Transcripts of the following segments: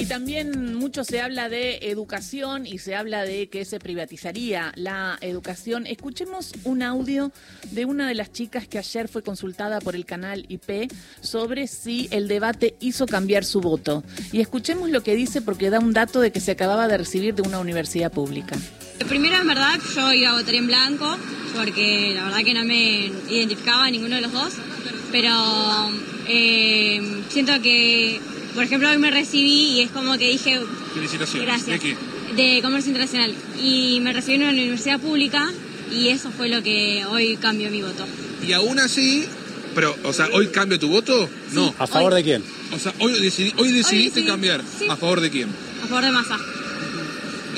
Y también mucho se habla de educación y se habla de que se privatizaría la educación. Escuchemos un audio de una de las chicas que ayer fue consultada por el canal IP sobre si el debate hizo cambiar su voto. Y escuchemos lo que dice porque da un dato de que se acababa de recibir de una universidad pública. Primero, en verdad, yo iba a votar en blanco porque la verdad que no me identificaba a ninguno de los dos. Pero eh, siento que por ejemplo, hoy me recibí y es como que dije... Felicitaciones. Gracias. ¿De qué? De Comercio Internacional. Y me recibí en una universidad pública y eso fue lo que hoy cambió mi voto. Y aún así, pero, o sea, ¿hoy cambia tu voto? No. ¿A favor Hoy. de quién? O sea, hoy, decidí- hoy decidiste decidí, cambiar. sí. ¿A favor de quién? A favor de masa.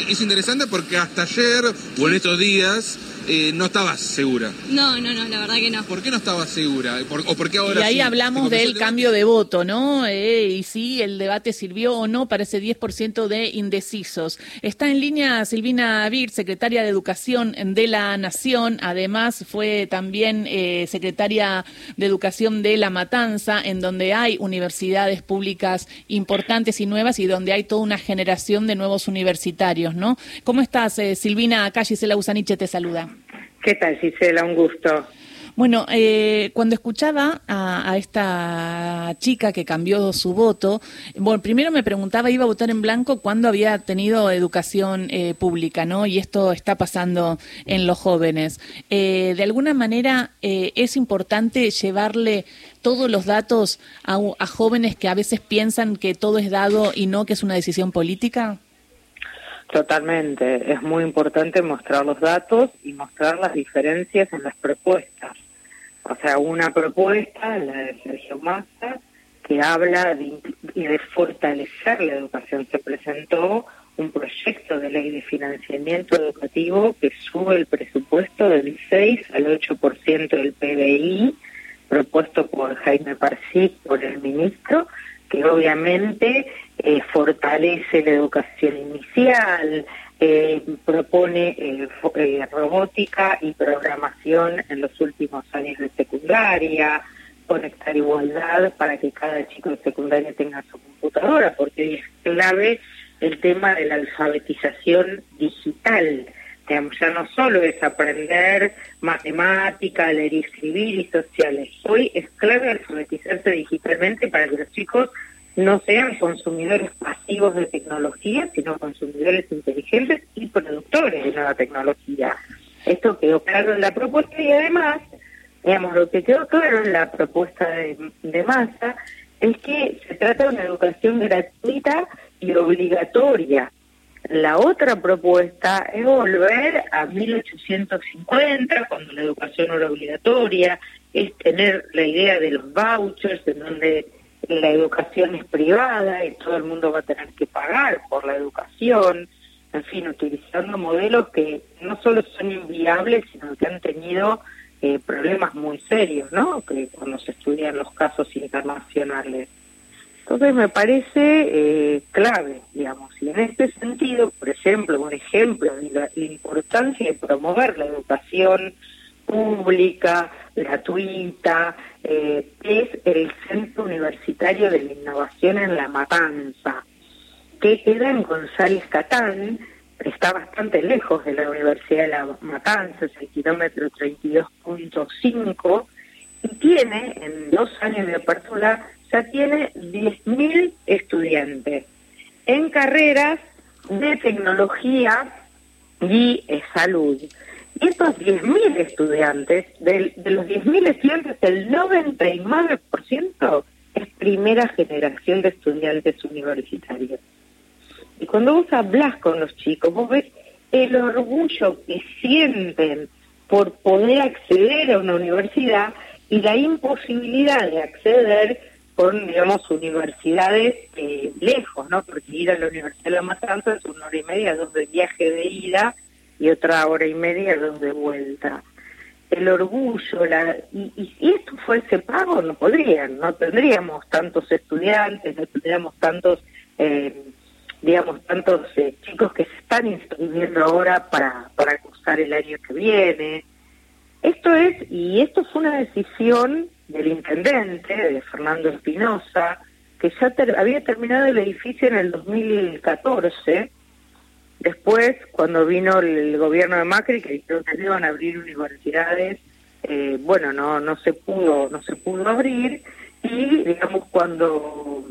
Es interesante porque hasta ayer o en estos días eh, no estabas segura. No, no, no, la verdad que no. ¿Por qué no estabas segura? ¿Por- ¿O por qué ahora Y ahí sí? hablamos ¿Te convenció del cambio de voto, ¿no? Eh, y si el debate sirvió o no para ese 10% de indecisos. Está en línea Silvina Bir, secretaria de Educación de la Nación. Además, fue también eh, secretaria de Educación de La Matanza, en donde hay universidades públicas importantes y nuevas y donde hay toda una generación de nuevos universitarios, ¿no? ¿Cómo estás, eh, Silvina? Acá Gisela Usaniche te saluda. ¿Qué tal, Gisela? Un gusto. Bueno, eh, cuando escuchaba a, esta chica que cambió su voto, bueno, primero me preguntaba, iba a votar en blanco cuando había tenido educación eh, pública, ¿no? Y esto está pasando en los jóvenes. Eh, de alguna manera eh, es importante llevarle todos los datos a jóvenes que a veces piensan que todo es dado y no que es una decisión política. Totalmente. Es muy importante mostrar los datos y mostrar las diferencias en las propuestas. O sea, una propuesta, la de Sergio Massa, que habla de, fortalecer la educación. Se presentó un proyecto de ley de financiamiento educativo que sube el presupuesto del 6 al 8% del PBI, propuesto por Jaime Parsic, por el ministro, que obviamente eh, fortalece la educación inicial, eh, propone eh, robótica y programación en los últimos años de secundaria, conectar igualdad para que cada chico de secundaria tenga su computadora, porque es clave el tema de la alfabetización digital. Digamos, ya no solo es aprender matemática, leer y escribir y sociales. Hoy es clave alfabetizarse digitalmente para que los chicos no sean consumidores pasivos de tecnología, sino consumidores inteligentes y productores de nueva tecnología. Esto quedó claro en la propuesta y además, digamos, lo que quedó claro en la propuesta de, de Massa es que se trata de una educación gratuita y obligatoria. La otra propuesta es volver a 1850, cuando la educación era obligatoria, es tener la idea de los vouchers, en donde la educación es privada y todo el mundo va a tener que pagar por la educación, en fin, utilizando modelos que no solo son inviables, sino que han tenido eh, problemas muy serios, ¿no? Que cuando se estudian los casos internacionales. Entonces me parece eh, clave, digamos, y en este sentido, por ejemplo, un ejemplo de la, importancia de promover la educación pública, gratuita, eh, es el Centro Universitario de la Innovación en La Matanza, que queda en González Catán, está bastante lejos de la Universidad de La Matanza, es el kilómetro 32.5, y tiene, en dos años de apertura, ya tiene 10.000 estudiantes en carreras de tecnología y eh, salud. Y estos 10.000 estudiantes, del- de, los 10.000 estudiantes, el 99% es primera generación de estudiantes universitarios. Y cuando vos hablas con los chicos, vos ves el orgullo que sienten por poder acceder a una universidad y la imposibilidad de acceder con, digamos, universidades eh, lejos, ¿no? Porque ir a la Universidad de La Matanza es una hora y media, dos de viaje de ida y otra hora y media, dos de vuelta. El orgullo, la, y, y si esto fuese pago, no podrían, no tendríamos tantos estudiantes, no tendríamos tantos, eh, digamos, tantos eh, chicos que se están inscribiendo ahora para, para cursar el año que viene. Esto es, y esto fue una decisión del intendente, de Fernando Espinosa, que ya había terminado el edificio en el 2014. Después, cuando vino el, gobierno de Macri, que dijeron que iban a abrir universidades, eh, bueno, no no se pudo no se pudo abrir y digamos cuando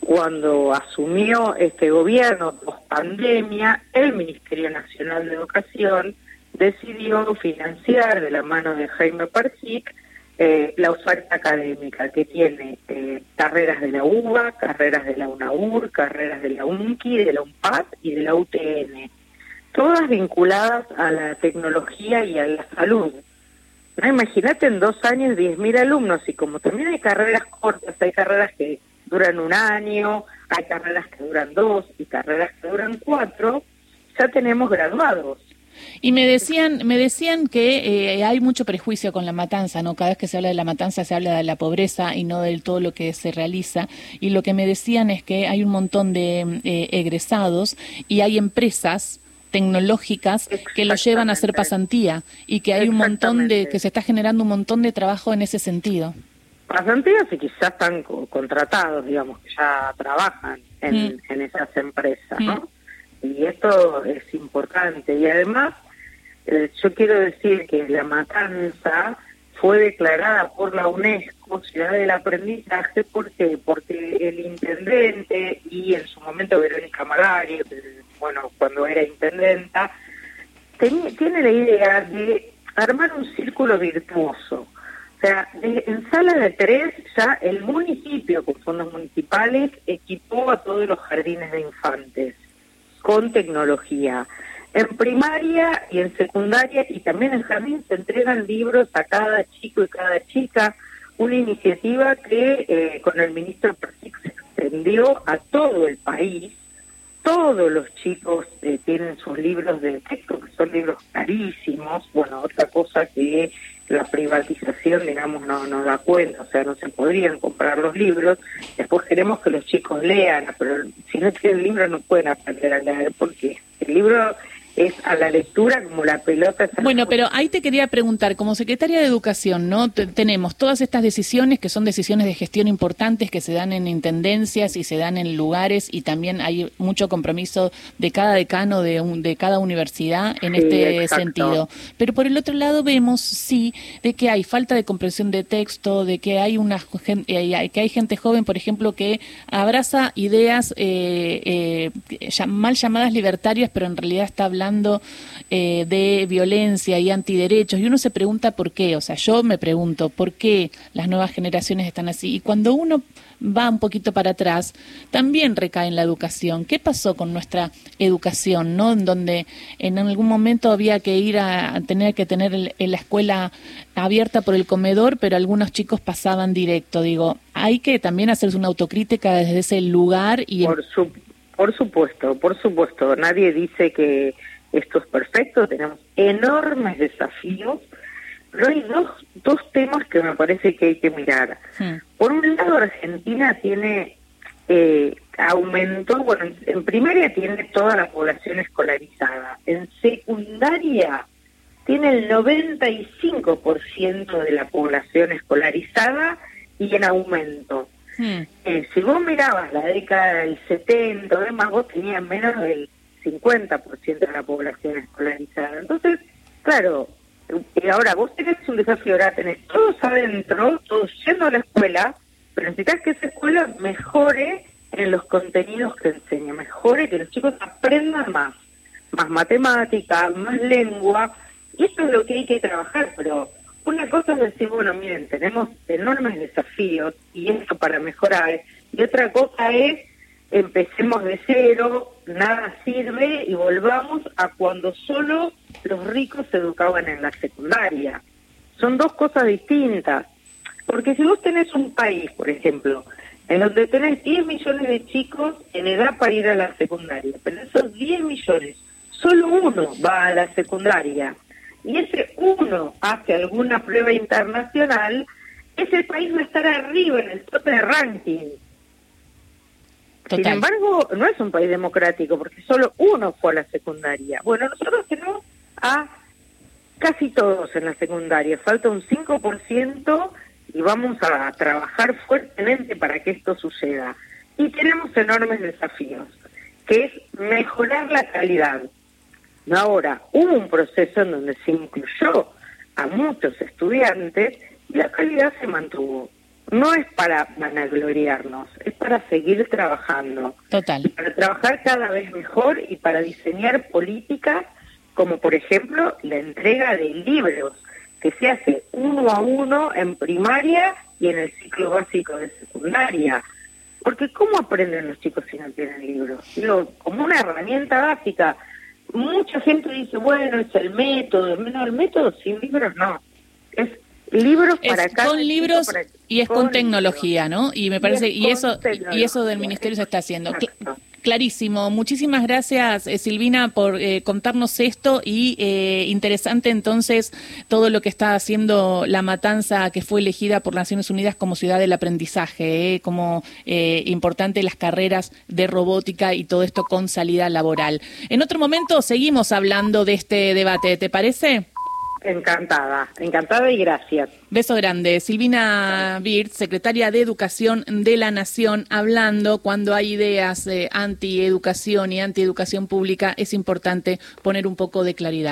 cuando asumió este gobierno post pandemia, el Ministerio Nacional de Educación decidió financiar de la mano de Jaime Parsic eh, la oferta académica que tiene eh, carreras de la UBA, carreras de la UNAUR, carreras de la UNCI, de la UNPAD y de la UTN, todas vinculadas a la tecnología y a la salud. No, imagínate en dos años 10.000 alumnos y como también hay carreras cortas, hay carreras que duran un año, hay carreras que duran dos y carreras que duran cuatro, ya tenemos graduados. Y me decían, me decían que eh, hay mucho prejuicio con la matanza, ¿no? Cada vez que se habla de la matanza se habla de la pobreza y no de todo lo que se realiza. Y lo que me decían es que hay un montón de eh, egresados y hay empresas tecnológicas que lo llevan a hacer pasantía y que hay un montón de que se está generando un montón de trabajo en ese sentido. Pasantías y quizás están contratados, digamos, que ya trabajan en, mm. en esas empresas, ¿no? Mm. Y esto es importante. Y además, eh, yo quiero decir que la matanza fue declarada por la UNESCO Ciudad del Aprendizaje, ¿por qué? Porque el intendente y en su momento Verónica Magari, bueno, cuando era intendenta, tiene la idea de armar un círculo virtuoso o sea, en sala de tres ya el municipio con fondos municipales equipó a todos los jardines de infantes con tecnología. En primaria y en secundaria y también en jardín se entregan libros a cada chico y cada chica, una iniciativa que eh, con el ministro Persic se extendió a todo el país. Todos los chicos eh, tienen sus libros de texto, que son libros carísimos. Bueno, otra cosa que la privatización, digamos, no nos da cuenta, o sea, no se podrían comprar los libros. Después queremos que los chicos lean, pero si no tienen libros no pueden aprender a leer porque el libro es a la lectura como la pelota. Bueno, pero ahí te quería preguntar, como secretaria de Educación, ¿no? tenemos todas estas decisiones que son decisiones de gestión importantes que se dan en intendencias y se dan en lugares y también hay mucho compromiso de cada decano de, de cada universidad en este sentido. Pero por el otro lado vemos, sí, de que hay falta de comprensión de texto, de que hay una eh, que hay gente joven, por ejemplo, que abraza ideas eh, eh, mal llamadas libertarias, pero en realidad está hablando eh, de violencia y antiderechos y uno se pregunta por qué, o sea, yo me pregunto por qué las nuevas generaciones están así y cuando uno va un poquito para atrás, también recae en la educación. ¿Qué pasó con nuestra educación, no? En donde en algún momento había que ir a, tener que tener la escuela abierta por el comedor, pero algunos chicos pasaban directo. Digo, hay que también hacerse una autocrítica desde ese lugar y por, por supuesto, por supuesto. Nadie dice que esto es perfecto, tenemos enormes desafíos, pero hay dos, dos temas que me parece que hay que mirar. Por un lado, Argentina tiene, eh, aumentó, bueno, en primaria tiene toda la población escolarizada, en secundaria tiene el 95% de la población escolarizada y en aumento. Eh, si vos mirabas la década del 70, además vos tenías menos del 50% de la población escolarizada. Entonces, claro, y ahora vos tenés un desafío, ahora tenés todos adentro, todos yendo a la escuela, pero necesitas que esa escuela mejore en los contenidos que enseña, mejore que los chicos aprendan más, más matemática, más lengua, y esto es lo que hay que trabajar, pero una cosa es decir, bueno, miren, tenemos enormes desafíos y esto para mejorar, y otra cosa es empecemos de cero, nada sirve y volvamos a cuando solo los ricos se educaban en la secundaria. Son dos cosas distintas. Porque si vos tenés un país, por ejemplo, en donde tenés 10 millones de chicos en edad para ir a la secundaria, pero esos 10 millones, solo uno va a la secundaria, y ese uno hace alguna prueba internacional, ese país va a estar arriba en el tope de ranking. Sin embargo, no es un país democrático porque solo uno fue a la secundaria. Bueno, nosotros tenemos a casi todos en la secundaria. Falta un 5% y vamos a trabajar fuertemente para que esto suceda. Y tenemos enormes desafíos, que es mejorar la calidad. Ahora, hubo un proceso en donde se incluyó a muchos estudiantes y la calidad se mantuvo. No es para vanagloriarnos, es para seguir trabajando. Total. para trabajar cada vez mejor y para diseñar políticas como, por ejemplo, la entrega de libros que se hace uno a uno en primaria y en el ciclo básico de secundaria. Porque ¿cómo aprenden los chicos si no tienen libros? Digo, como una herramienta básica. Mucha gente dice, bueno, es el método. No, el método sin libros no. Es libros para es con libros y es con, tecnología, ¿no? Y me parece y, eso y eso del ministerio se está haciendo. Clarísimo. Muchísimas gracias, eh, Silvina, por eh, contarnos esto y eh, interesante entonces todo lo que está haciendo la matanza que fue elegida por Naciones Unidas como ciudad del aprendizaje, como importante las carreras de robótica y todo esto con salida laboral. En otro momento seguimos hablando de este debate, ¿te parece? Encantada, encantada y gracias. Beso grande. Silvina Birt, secretaria de Educación de la Nación, hablando cuando hay ideas de anti-educación y anti-educación pública, es importante poner un poco de claridad.